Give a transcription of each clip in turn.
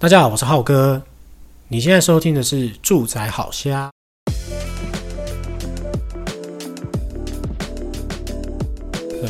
大家好，我是浩哥。你现在收听的是《住宅好瞎》。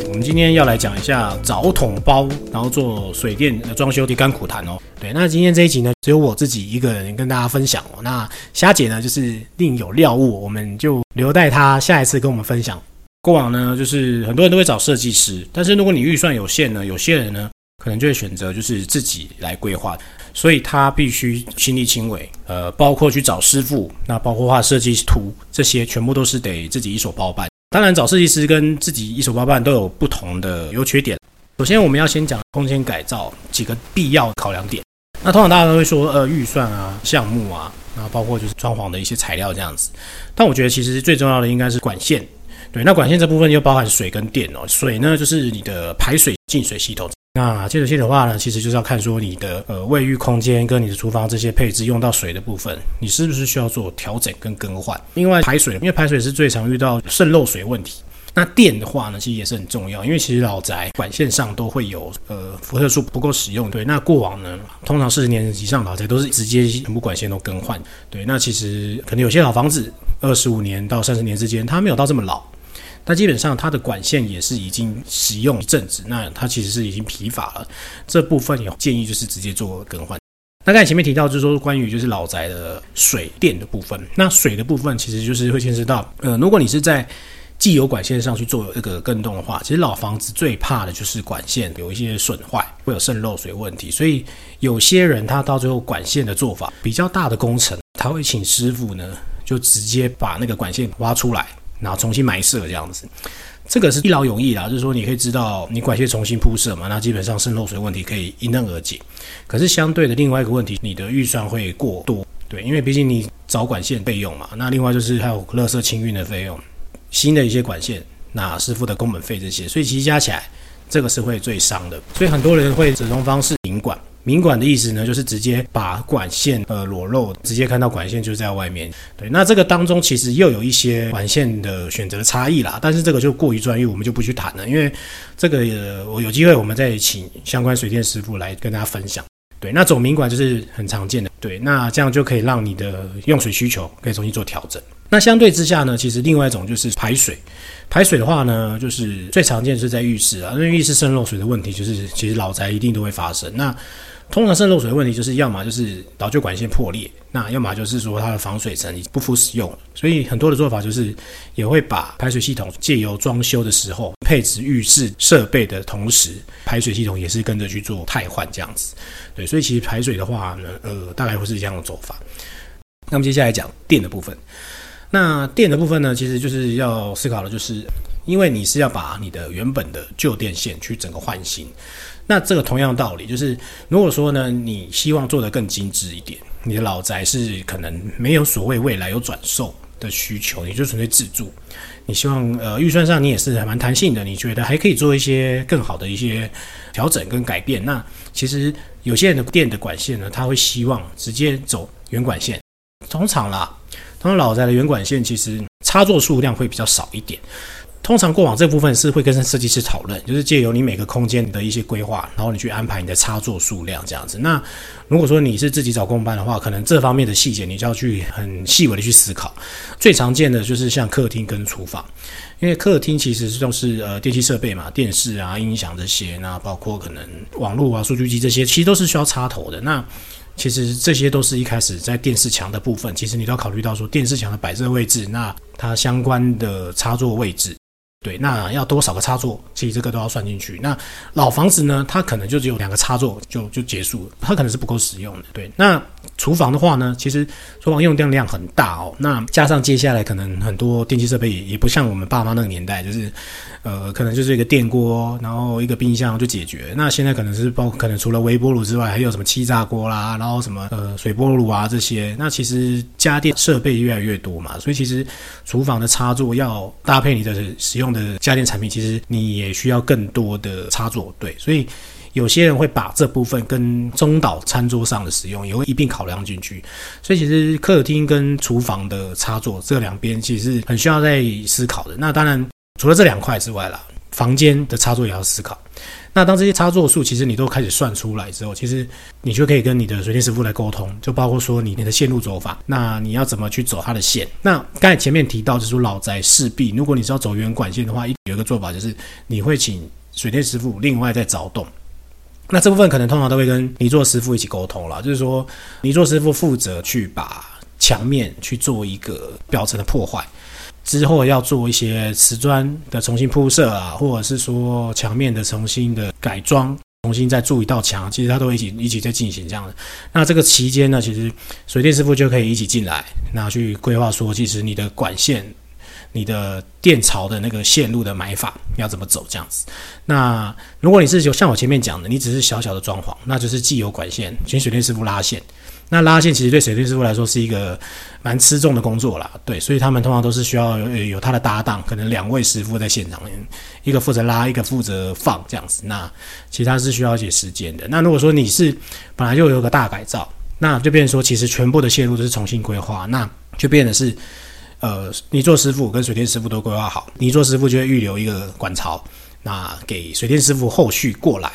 我们今天要来讲一下找桶包，然后做水电的装修的甘苦谈哦。对，那今天这一集呢，只有我自己一个人跟大家分享哦。那虾姐呢，就是另有料物，我们就留待她下一次跟我们分享。过往呢，就是很多人都会找设计师，但是如果你预算有限呢，有些人呢，可能就会选择就是自己来规划。所以他必须亲力亲为，呃，包括去找师傅，那包括画设计图，这些全部都是得自己一手包办。当然，找设计师跟自己一手包办都有不同的优缺点。首先，我们要先讲空间改造几个必要考量点。那通常大家都会说，呃，预算啊，项目啊，然后包括就是装潢的一些材料这样子。但我觉得其实最重要的应该是管线。对，那管线这部分又包含水跟电哦。水呢，就是你的排水净水系统。那接水器的话呢，其实就是要看说你的呃卫浴空间跟你的厨房这些配置用到水的部分，你是不是需要做调整跟更换？另外排水，因为排水是最常遇到渗漏水问题。那电的话呢，其实也是很重要，因为其实老宅管线上都会有呃辐射数不够使用。对，那过往呢，通常四十年以上老宅都是直接全部管线都更换。对，那其实可能有些老房子二十五年到三十年之间，它没有到这么老。那基本上它的管线也是已经使用一阵子，那它其实是已经疲乏了。这部分有建议就是直接做更换。那刚才前面提到就是说关于就是老宅的水电的部分，那水的部分其实就是会牵涉到，呃，如果你是在既有管线上去做这个更动的话，其实老房子最怕的就是管线有一些损坏，会有渗漏水问题。所以有些人他到最后管线的做法比较大的工程，他会请师傅呢就直接把那个管线挖出来。然后重新埋设这样子，这个是一劳永逸啦，就是说你可以知道你管线重新铺设嘛，那基本上渗漏水问题可以迎刃而解。可是相对的另外一个问题，你的预算会过多，对，因为毕竟你找管线费用嘛，那另外就是还有垃圾清运的费用，新的一些管线，那师傅的工本费这些，所以其实加起来这个是会最伤的。所以很多人会折中方式明管。明管的意思呢，就是直接把管线呃裸露，直接看到管线就在外面。对，那这个当中其实又有一些管线的选择差异啦，但是这个就过于专业，我们就不去谈了，因为这个呃，我有机会我们再请相关水电师傅来跟大家分享。对，那走明管就是很常见的，对，那这样就可以让你的用水需求可以重新做调整。那相对之下呢，其实另外一种就是排水，排水的话呢，就是最常见是在浴室啊，因为浴室渗漏水的问题，就是其实老宅一定都会发生。那通常渗漏水的问题就是，要么就是老旧管线破裂，那要么就是说它的防水层已不敷使用。所以很多的做法就是，也会把排水系统借由装修的时候配置浴室设备的同时，排水系统也是跟着去做汰换这样子。对，所以其实排水的话呢，呃，大概会是这样的走法。那么接下来讲电的部分。那电的部分呢，其实就是要思考的，就是因为你是要把你的原本的旧电线去整个换新。那这个同样道理，就是如果说呢，你希望做得更精致一点，你的老宅是可能没有所谓未来有转售的需求，你就纯粹自住。你希望呃预算上你也是还蛮弹性的，你觉得还可以做一些更好的一些调整跟改变。那其实有些人的电的管线呢，他会希望直接走原管线，通常啦，通常老宅的原管线其实插座数量会比较少一点。通常过往这部分是会跟设计师讨论，就是借由你每个空间的一些规划，然后你去安排你的插座数量这样子。那如果说你是自己找工班的话，可能这方面的细节你就要去很细微的去思考。最常见的就是像客厅跟厨房，因为客厅其实就是呃电器设备嘛，电视啊、音响这些，那包括可能网络啊、数据机这些，其实都是需要插头的。那其实这些都是一开始在电视墙的部分，其实你都要考虑到说电视墙的摆设位置，那它相关的插座位置。对，那要多少个插座？其实这个都要算进去。那老房子呢，它可能就只有两个插座就就结束了，它可能是不够使用的。对，那厨房的话呢，其实厨房用电量很大哦。那加上接下来可能很多电器设备也也不像我们爸妈那个年代，就是呃，可能就是一个电锅，然后一个冰箱就解决。那现在可能是包可能除了微波炉之外，还有什么气炸锅啦，然后什么呃水波炉啊这些。那其实家电设备越来越多嘛，所以其实厨房的插座要搭配你的使用的家电产品，其实你也需要更多的插座，对，所以有些人会把这部分跟中岛餐桌上的使用也会一并考量进去，所以其实客厅跟厨房的插座这两边其实很需要在思考的。那当然除了这两块之外啦，房间的插座也要思考。那当这些插座数其实你都开始算出来之后，其实你就可以跟你的水电师傅来沟通，就包括说你你的线路走法，那你要怎么去走它的线？那刚才前面提到就是说老宅势必，如果你是要走原管线的话，有一个做法就是你会请水电师傅另外再凿洞。那这部分可能通常都会跟泥作师傅一起沟通了，就是说泥作师傅负责去把墙面去做一个表层的破坏。之后要做一些瓷砖的重新铺设啊，或者是说墙面的重新的改装，重新再筑一道墙，其实它都一起一起在进行这样的。那这个期间呢，其实水电师傅就可以一起进来，那去规划说，其实你的管线、你的电槽的那个线路的买法要怎么走这样子。那如果你是就像我前面讲的，你只是小小的装潢，那就是既有管线，请水电师傅拉线。那拉线其实对水电师傅来说是一个蛮吃重的工作啦，对，所以他们通常都是需要有有他的搭档，可能两位师傅在现场，一个负责拉，一个负责放这样子。那其他是需要一些时间的。那如果说你是本来就有个大改造，那就变说其实全部的线路都是重新规划，那就变的是，呃，泥做师傅跟水电师傅都规划好，泥做师傅就会预留一个管槽，那给水电师傅后续过来，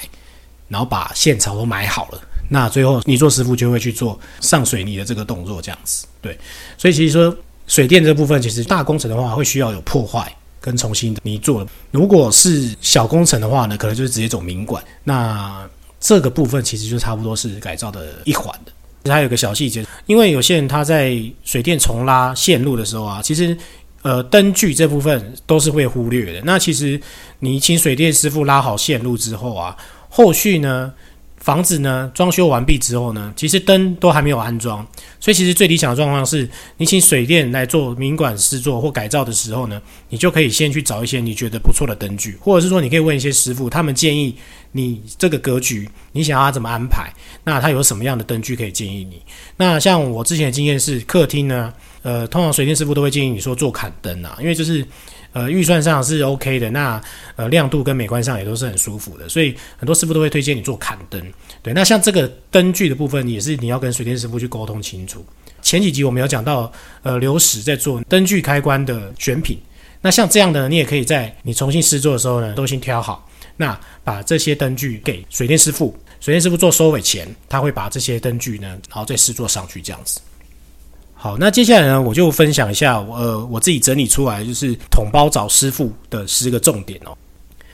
然后把线槽都买好了。那最后，你做师傅就会去做上水泥的这个动作，这样子。对，所以其实说水电这部分，其实大工程的话会需要有破坏跟重新的泥作。如果是小工程的话呢，可能就是直接走明管。那这个部分其实就差不多是改造的一环的。还有个小细节，因为有些人他在水电重拉线路的时候啊，其实呃灯具这部分都是会忽略的。那其实你请水电师傅拉好线路之后啊，后续呢？房子呢，装修完毕之后呢，其实灯都还没有安装，所以其实最理想的状况是，你请水电来做明管施作或改造的时候呢，你就可以先去找一些你觉得不错的灯具，或者是说你可以问一些师傅，他们建议你这个格局，你想要他怎么安排，那他有什么样的灯具可以建议你？那像我之前的经验是，客厅呢，呃，通常水电师傅都会建议你说做坎灯啊，因为就是。呃，预算上是 OK 的，那呃亮度跟美观上也都是很舒服的，所以很多师傅都会推荐你做砍灯。对，那像这个灯具的部分，也是你要跟水电师傅去沟通清楚。前几集我们有讲到，呃，流矢在做灯具开关的选品，那像这样的，你也可以在你重新施作的时候呢，都先挑好，那把这些灯具给水电师傅，水电师傅做收尾前，他会把这些灯具呢，然后再施作上去，这样子。好，那接下来呢，我就分享一下，呃，我自己整理出来就是统包找师傅的十个重点哦。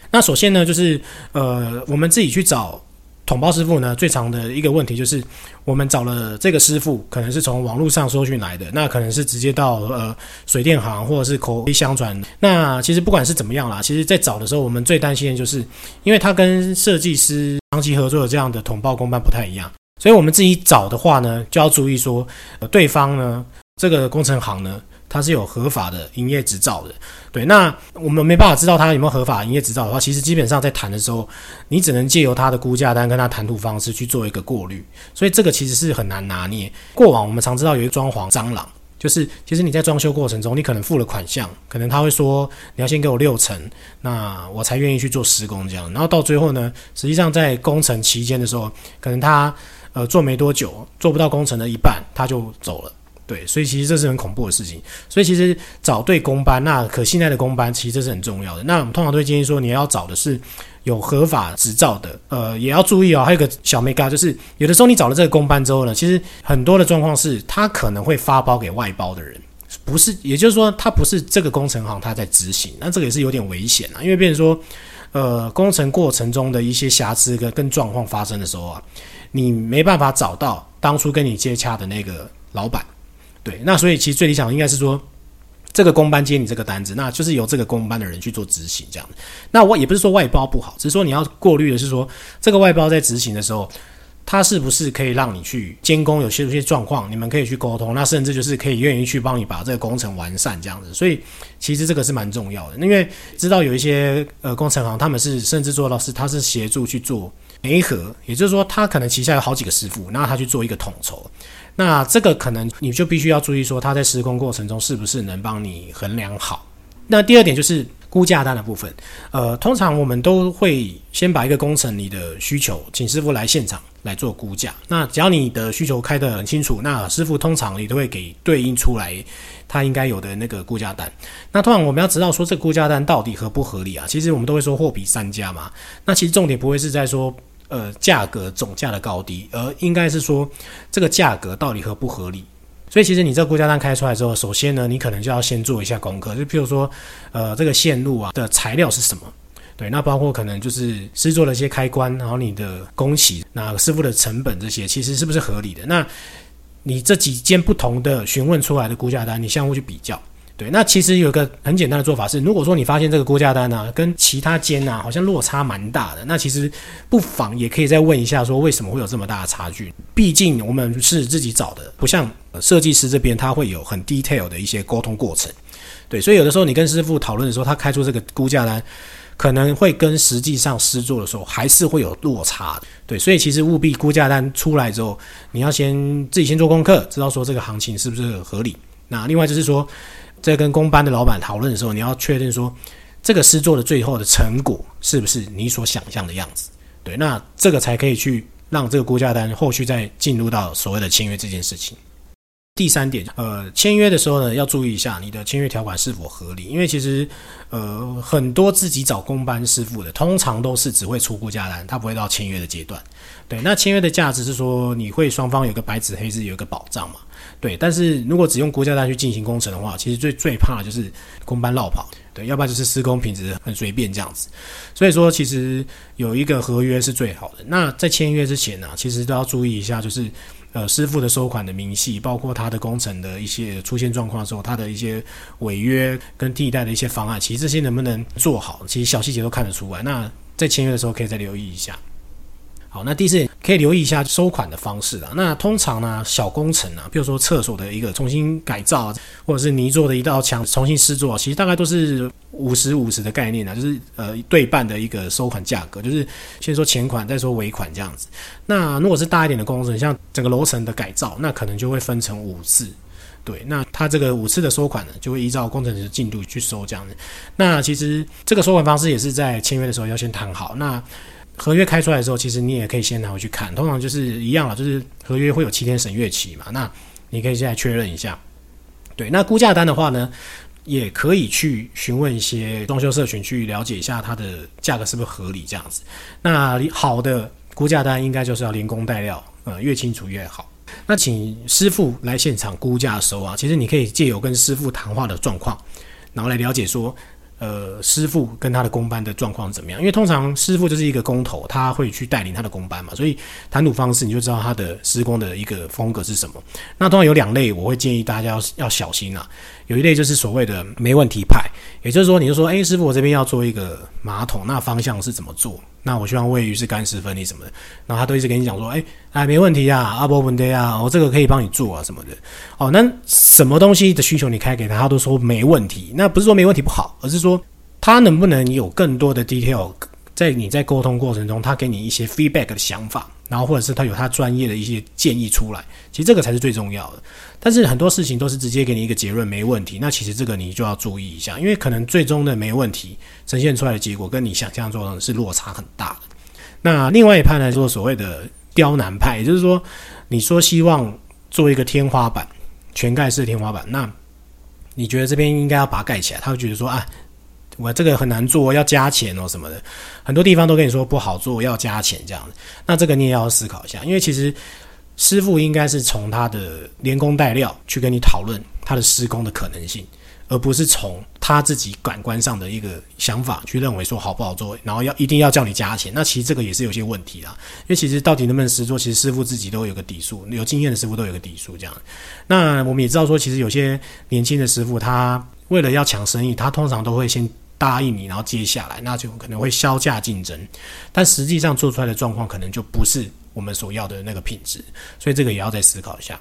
那首先呢，就是呃，我们自己去找统包师傅呢，最常的一个问题就是，我们找了这个师傅，可能是从网络上搜寻来的，那可能是直接到呃水电行或者是口碑相传。那其实不管是怎么样啦，其实在找的时候，我们最担心的就是，因为他跟设计师长期合作的这样的统包工班不太一样。所以，我们自己找的话呢，就要注意说，呃，对方呢，这个工程行呢，它是有合法的营业执照的。对，那我们没办法知道他有没有合法营业执照的话，其实基本上在谈的时候，你只能借由他的估价单跟他谈吐方式去做一个过滤。所以，这个其实是很难拿捏。过往我们常知道有一个装潢蟑螂，就是其实你在装修过程中，你可能付了款项，可能他会说你要先给我六成，那我才愿意去做施工这样。然后到最后呢，实际上在工程期间的时候，可能他。呃，做没多久，做不到工程的一半，他就走了。对，所以其实这是很恐怖的事情。所以其实找对工班，那可信赖的工班，其实这是很重要的。那我们通常都会建议说，你要找的是有合法执照的。呃，也要注意哦，还有一个小眉角，就是有的时候你找了这个工班之后呢，其实很多的状况是，他可能会发包给外包的人，不是，也就是说，他不是这个工程行他在执行，那这个也是有点危险啊，因为变成说，呃，工程过程中的一些瑕疵跟跟状况发生的时候啊。你没办法找到当初跟你接洽的那个老板，对，那所以其实最理想的应该是说，这个工班接你这个单子，那就是由这个工班的人去做执行这样。那我也不是说外包不好，只是说你要过滤的是说，这个外包在执行的时候，他是不是可以让你去监工，有些有些状况，你们可以去沟通，那甚至就是可以愿意去帮你把这个工程完善这样子。所以其实这个是蛮重要的，因为知道有一些呃工程行，他们是甚至做到是他是协助去做。媒合，也就是说，他可能旗下有好几个师傅，那他去做一个统筹。那这个可能你就必须要注意说，他在施工过程中是不是能帮你衡量好。那第二点就是估价单的部分，呃，通常我们都会先把一个工程你的需求，请师傅来现场来做估价。那只要你的需求开得很清楚，那师傅通常也都会给对应出来他应该有的那个估价单。那通常我们要知道说这个估价单到底合不合理啊？其实我们都会说货比三家嘛。那其实重点不会是在说呃价格总价的高低，而应该是说这个价格到底合不合理。所以其实你这个估价单开出来之后，首先呢，你可能就要先做一下功课，就譬如说，呃，这个线路啊的材料是什么？对，那包括可能就是制作了一些开关，然后你的工期，那师傅的成本这些，其实是不是合理的？那你这几件不同的询问出来的估价单，你相互去比较。对，那其实有个很简单的做法是，如果说你发现这个估价单呢、跟其他间啊好像落差蛮大的，那其实不妨也可以再问一下，说为什么会有这么大的差距？毕竟我们是自己找的，不像设计师这边他会有很 detail 的一些沟通过程。对，所以有的时候你跟师傅讨论的时候，他开出这个估价单，可能会跟实际上师做的时候还是会有落差的。对，所以其实务必估价单出来之后，你要先自己先做功课，知道说这个行情是不是合理。那另外就是说。在跟工班的老板讨论的时候，你要确认说，这个诗作的最后的成果是不是你所想象的样子？对，那这个才可以去让这个估价单后续再进入到所谓的签约这件事情。第三点，呃，签约的时候呢，要注意一下你的签约条款是否合理，因为其实，呃，很多自己找工班师傅的，通常都是只会出估价单，他不会到签约的阶段。对，那签约的价值是说，你会双方有个白纸黑字，有一个保障嘛。对，但是如果只用国家单去进行工程的话，其实最最怕就是工班落跑，对，要不然就是施工品质很随便这样子。所以说，其实有一个合约是最好的。那在签约之前呢、其实都要注意一下，就是呃师傅的收款的明细，包括他的工程的一些出现状况的时候，他的一些违约跟替代的一些方案，其实这些能不能做好，其实小细节都看得出来。那在签约的时候，可以再留意一下。好，那第四点可以留意一下收款的方式啊。那通常呢，小工程啊，比如说厕所的一个重新改造，或者是泥作的一道墙重新施作，其实大概都是五十五十的概念啊，就是呃对半的一个收款价格，就是先说前款再说尾款这样子。那如果是大一点的工程，像整个楼层的改造，那可能就会分成五次。对，那他这个五次的收款呢，就会依照工程的进度去收这样子。那其实这个收款方式也是在签约的时候要先谈好。那合约开出来的时候，其实你也可以先拿回去看，通常就是一样了，就是合约会有七天审阅期嘛，那你可以现在确认一下。对，那估价单的话呢，也可以去询问一些装修社群去了解一下它的价格是不是合理这样子。那好的估价单应该就是要连工带料，呃，越清楚越好。那请师傅来现场估价的时候啊，其实你可以借由跟师傅谈话的状况，然后来了解说。呃，师傅跟他的工班的状况怎么样？因为通常师傅就是一个工头，他会去带领他的工班嘛，所以谈吐方式你就知道他的施工的一个风格是什么。那通常有两类，我会建议大家要要小心啊。有一类就是所谓的没问题派，也就是说，你就说，哎，师傅，我这边要做一个马桶，那方向是怎么做？那我希望位于是干湿分离什么的，然后他都一直跟你讲说，哎，哎，没问题啊，阿波问题啊，我这个可以帮你做啊什么的。哦，那什么东西的需求你开给他，他都说没问题。那不是说没问题不好，而是说他能不能有更多的 detail，在你在沟通过程中，他给你一些 feedback 的想法。然后或者是他有他专业的一些建议出来，其实这个才是最重要的。但是很多事情都是直接给你一个结论，没问题。那其实这个你就要注意一下，因为可能最终的没问题呈现出来的结果跟你想象中的是落差很大的。那另外一派来说所谓的刁难派，也就是说，你说希望做一个天花板，全盖式天花板，那你觉得这边应该要把它盖起来，他会觉得说啊。我这个很难做，要加钱哦什么的，很多地方都跟你说不好做，要加钱这样。那这个你也要思考一下，因为其实师傅应该是从他的连工带料去跟你讨论他的施工的可能性，而不是从他自己感官上的一个想法去认为说好不好做，然后要一定要叫你加钱。那其实这个也是有些问题啦，因为其实到底能不能实做，其实师傅自己都有个底数，有经验的师傅都有个底数这样。那我们也知道说，其实有些年轻的师傅他为了要抢生意，他通常都会先。答应你，然后接下来那就可能会削价竞争，但实际上做出来的状况可能就不是我们所要的那个品质，所以这个也要再思考一下。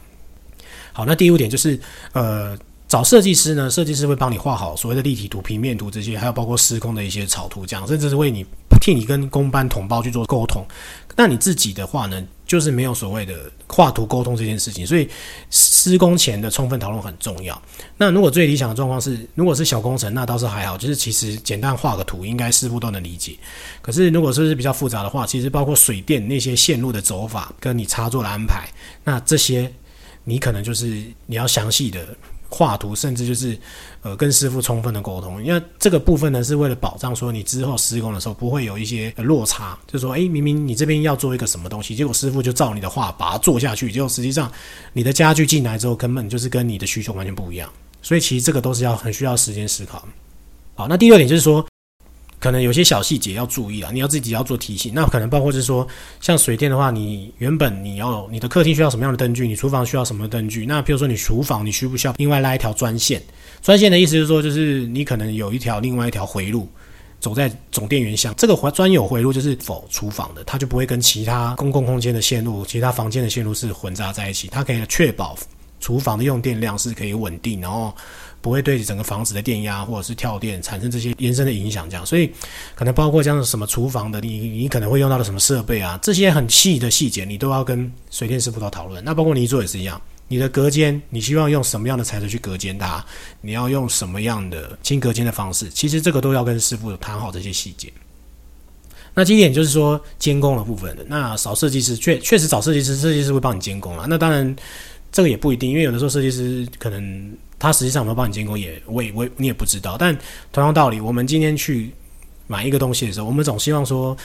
好，那第五点就是，呃，找设计师呢，设计师会帮你画好所谓的立体图、平面图这些，还有包括施工的一些草图，这样甚至是为你替你跟工班同胞去做沟通。那你自己的话呢，就是没有所谓的画图沟通这件事情，所以施工前的充分讨论很重要。那如果最理想的状况是，如果是小工程，那倒是还好，就是其实简单画个图，应该师傅都能理解。可是如果说是比较复杂的话，其实包括水电那些线路的走法，跟你插座的安排，那这些你可能就是你要详细的。画图，甚至就是，呃，跟师傅充分的沟通，因为这个部分呢，是为了保障说你之后施工的时候不会有一些落差，就说，诶，明明你这边要做一个什么东西，结果师傅就照你的画把它做下去，结果实际上你的家具进来之后，根本就是跟你的需求完全不一样，所以其实这个都是要很需要时间思考。好，那第二点就是说。可能有些小细节要注意啊，你要自己要做提醒。那可能包括是说，像水电的话，你原本你要你的客厅需要什么样的灯具，你厨房需要什么灯具。那比如说你厨房你需不需要另外拉一条专线？专线的意思是说，就是你可能有一条另外一条回路走在总电源箱，这个专有回路就是否厨房的，它就不会跟其他公共空间的线路、其他房间的线路是混杂在一起，它可以确保厨房的用电量是可以稳定，然后。不会对整个房子的电压或者是跳电产生这些延伸的影响，这样，所以可能包括像什么厨房的，你你可能会用到的什么设备啊，这些很细的细节，你都要跟水电师傅都讨论。那包括泥做也是一样，你的隔间，你希望用什么样的材质去隔间它？你要用什么样的轻隔间的方式？其实这个都要跟师傅谈好这些细节。那第一点就是说监工的部分的，那找设计师确确实找设计师，设计师会帮你监工啊。那当然这个也不一定，因为有的时候设计师可能。他实际上有没有帮你监工也，我也我你也不知道。但同样道理，我们今天去买一个东西的时候，我们总希望说，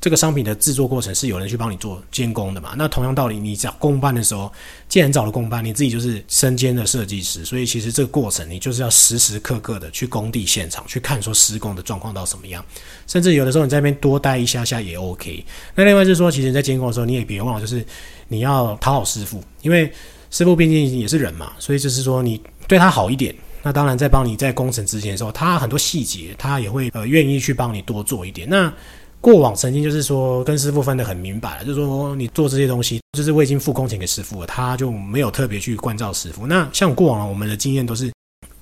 这个商品的制作过程是有人去帮你做监工的嘛？那同样道理，你找工班的时候，既然找了工班，你自己就是身兼的设计师，所以其实这个过程你就是要时时刻刻的去工地现场去看说施工的状况到什么样，甚至有的时候你在那边多待一下下也 OK。那另外就是说，其实你在监工的时候，你也别忘了，就是你要讨好师傅，因为师傅毕竟也是人嘛，所以就是说你。对他好一点，那当然在帮你在工程之前的时候，他很多细节他也会呃愿意去帮你多做一点。那过往曾经就是说跟师傅分得很明白了，就是说你做这些东西，就是我已经付工钱给师傅了，他就没有特别去关照师傅。那像过往我们的经验都是。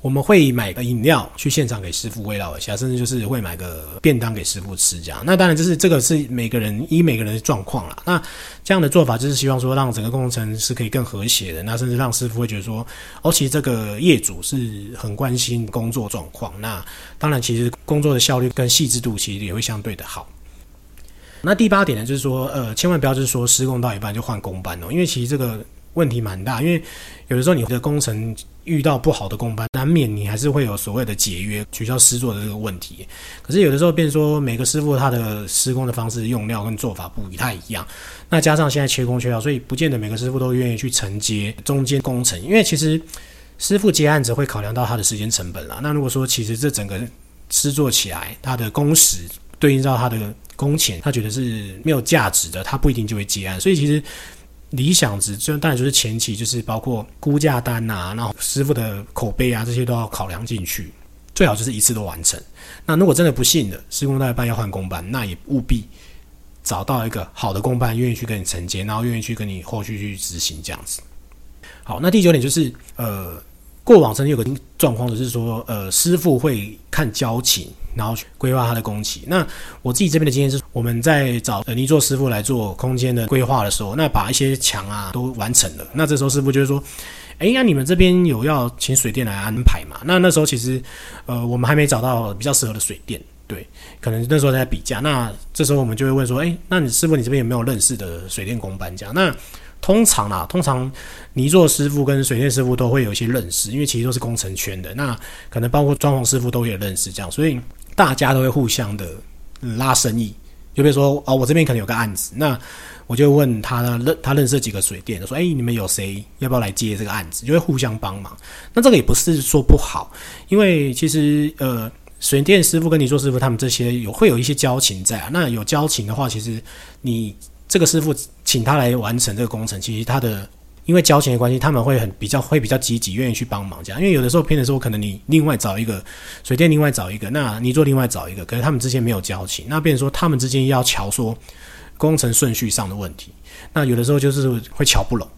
我们会买个饮料去现场给师傅慰劳一下，甚至就是会买个便当给师傅吃这样。那当然就是这个是每个人依每个人的状况啦。那这样的做法就是希望说让整个工程是可以更和谐的，那甚至让师傅会觉得说，哦，其实这个业主是很关心工作状况。那当然，其实工作的效率跟细致度其实也会相对的好。那第八点呢，就是说，呃，千万不要就是说施工到一半就换工班哦，因为其实这个。问题蛮大，因为有的时候你的工程遇到不好的工班，难免你还是会有所谓的解约、取消师作的这个问题。可是有的时候，变说每个师傅他的施工的方式、用料跟做法不太一样，那加上现在缺工缺料，所以不见得每个师傅都愿意去承接中间工程。因为其实师傅接案子会考量到他的时间成本啦。那如果说其实这整个施作起来，他的工时对应到他的工钱，他觉得是没有价值的，他不一定就会接案。所以其实。理想值就当然就是前期就是包括估价单、啊，然后师傅的口碑啊，这些都要考量进去，最好就是一次都完成。那如果真的不幸的施工到一半要换工班，那也务必找到一个好的工班，愿意去跟你承接，然后愿意去跟你后续去执行这样子。好，那第九点就是呃。过往曾经有个状况，就是说，呃，师傅会看交情，然后去规划他的工期。那我自己这边的经验是，我们在找呃泥做师傅来做空间的规划的时候，那把一些墙啊都完成了。那这时候师傅就会说，哎，那你们这边有要请水电来安排吗？那那时候其实，呃，我们还没找到比较适合的水电，对，可能那时候在比价。那这时候我们就会问说，哎，那你师傅你这边有没有认识的水电工班这样？那通常啦，通常泥作师傅跟水电师傅都会有一些认识，因为其实都是工程圈的。那可能包括装潢师傅都有认识，这样，所以大家都会互相的拉生意。就比如说，哦，我这边可能有个案子，那我就问他认他认识几个水电，说，哎，你们有谁要不要来接这个案子？就会互相帮忙。那这个也不是说不好，因为其实呃，水电师傅跟泥作师傅他们这些有会有一些交情在啊。那有交情的话，其实你。这个师傅请他来完成这个工程，其实他的因为交钱的关系，他们会很比较会比较积极，愿意去帮忙这样。因为有的时候偏的时候，可能你另外找一个水电，另外找一个，那你做另外找一个，可是他们之间没有交情，那变成说他们之间要瞧说工程顺序上的问题，那有的时候就是会瞧不拢。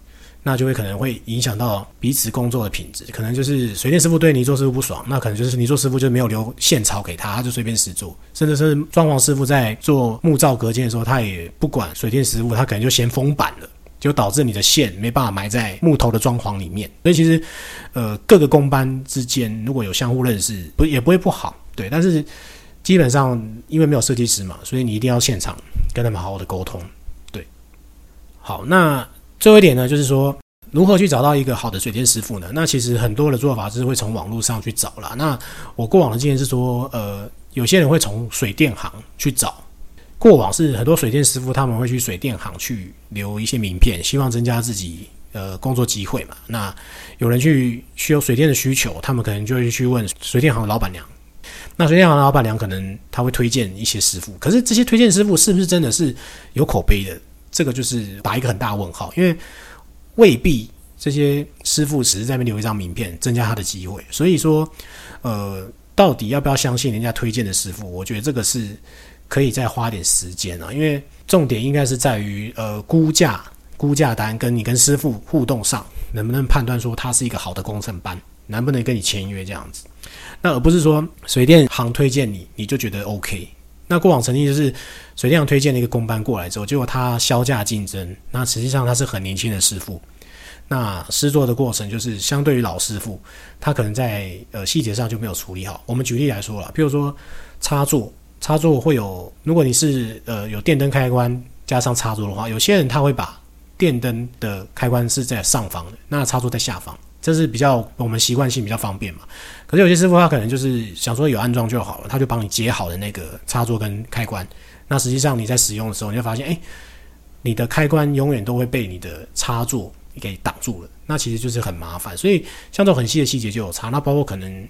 那就会可能会影响到彼此工作的品质。可能就是水电师傅对泥做师傅不爽，那可能就是泥做师傅就没有留线槽给他，他就随便实做。甚至是装潢师傅在做木造隔间的时候，他也不管水电师傅，他可能就先封板了，就导致你的线没办法埋在木头的装潢里面。所以其实，呃，各个工班之间如果有相互认识，不也不会不好，对。但是基本上因为没有设计师嘛，所以你一定要现场跟他们好好的沟通，对。好，那。最后一点呢，就是说如何去找到一个好的水电师傅呢？那其实很多的做法是会从网络上去找啦。那我过往的经验是说，呃，有些人会从水电行去找。过往是很多水电师傅他们会去水电行去留一些名片，希望增加自己呃工作机会嘛。那有人去需要水电的需求，他们可能就会去问水电行的老板娘。那水电行的老板娘可能他会推荐一些师傅，可是这些推荐师傅是不是真的是有口碑的？这个就是打一个很大问号，因为未必这些师傅只是在那边留一张名片，增加他的机会。所以说，呃，到底要不要相信人家推荐的师傅？我觉得这个是可以再花点时间啊，因为重点应该是在于呃估价、估价单跟你跟师傅互动上，能不能判断说他是一个好的工程班，能不能跟你签约这样子，那而不是说水电行推荐你，你就觉得 OK。那过往曾经就是水电行推荐的一个工班过来之后，结果他销价竞争，那实际上他是很年轻的师傅，那师作的过程就是相对于老师傅，他可能在呃细节上就没有处理好。我们举例来说了，譬如说插座，插座会有，如果你是呃有电灯开关加上插座的话，有些人他会把电灯的开关是在上方的，那插座在下方。这是比较我们习惯性比较方便嘛，可是有些师傅他可能就是想说有安装就好了，他就帮你接好的那个插座跟开关，那实际上你在使用的时候，你会发现，哎，你的开关永远都会被你的插座给挡住了，那其实就是很麻烦。所以像这种很细的细节就有差，那包括可能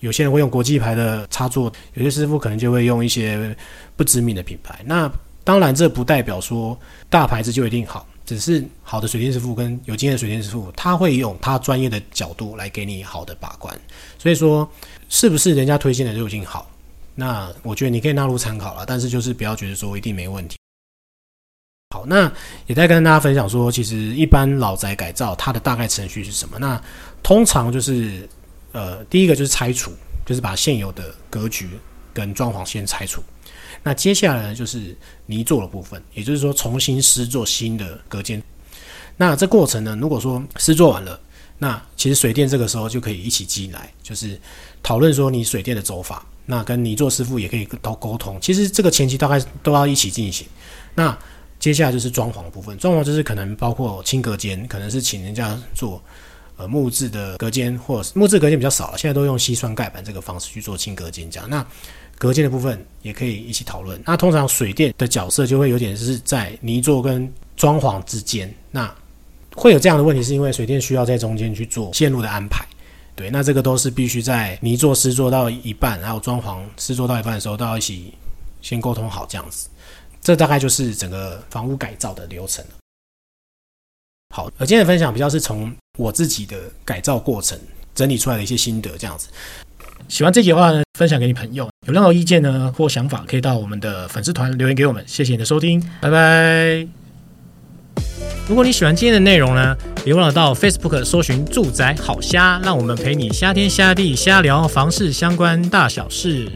有些人会用国际牌的插座，有些师傅可能就会用一些不知名的品牌。那当然这不代表说大牌子就一定好。只是好的水电师傅跟有经验的水电师傅，他会用他专业的角度来给你好的把关。所以说，是不是人家推荐的就已经好？那我觉得你可以纳入参考了，但是就是不要觉得说一定没问题。好，那也在跟大家分享说，其实一般老宅改造它的大概程序是什么？那通常就是呃，第一个就是拆除，就是把现有的格局跟装潢先拆除。那接下来呢，就是泥做的部分，也就是说重新施作新的隔间。那这过程呢，如果说施作完了，那其实水电这个时候就可以一起进来，就是讨论说你水电的走法。那跟泥做师傅也可以都沟通。其实这个前期大概都要一起进行。那接下来就是装潢部分，装潢就是可能包括轻隔间，可能是请人家做呃木质的隔间，或者木质隔间比较少了，现在都用矽酸盖板这个方式去做轻隔间这样。那隔间的部分也可以一起讨论。那通常水电的角色就会有点是在泥作跟装潢之间。那会有这样的问题，是因为水电需要在中间去做线路的安排。对，那这个都是必须在泥作施作到一半，还有装潢施作到一半的时候，都要一起先沟通好这样子。这大概就是整个房屋改造的流程。好，而今天的分享比较是从我自己的改造过程整理出来的一些心得这样子。喜欢这集的话呢，分享给你朋友。有任何意见呢或想法，可以到我们的粉丝团留言给我们。谢谢你的收听，拜拜。如果你喜欢今天的内容呢，别忘了到 Facebook 搜寻“住宅好虾”，让我们陪你瞎天瞎地瞎聊房事相关大小事。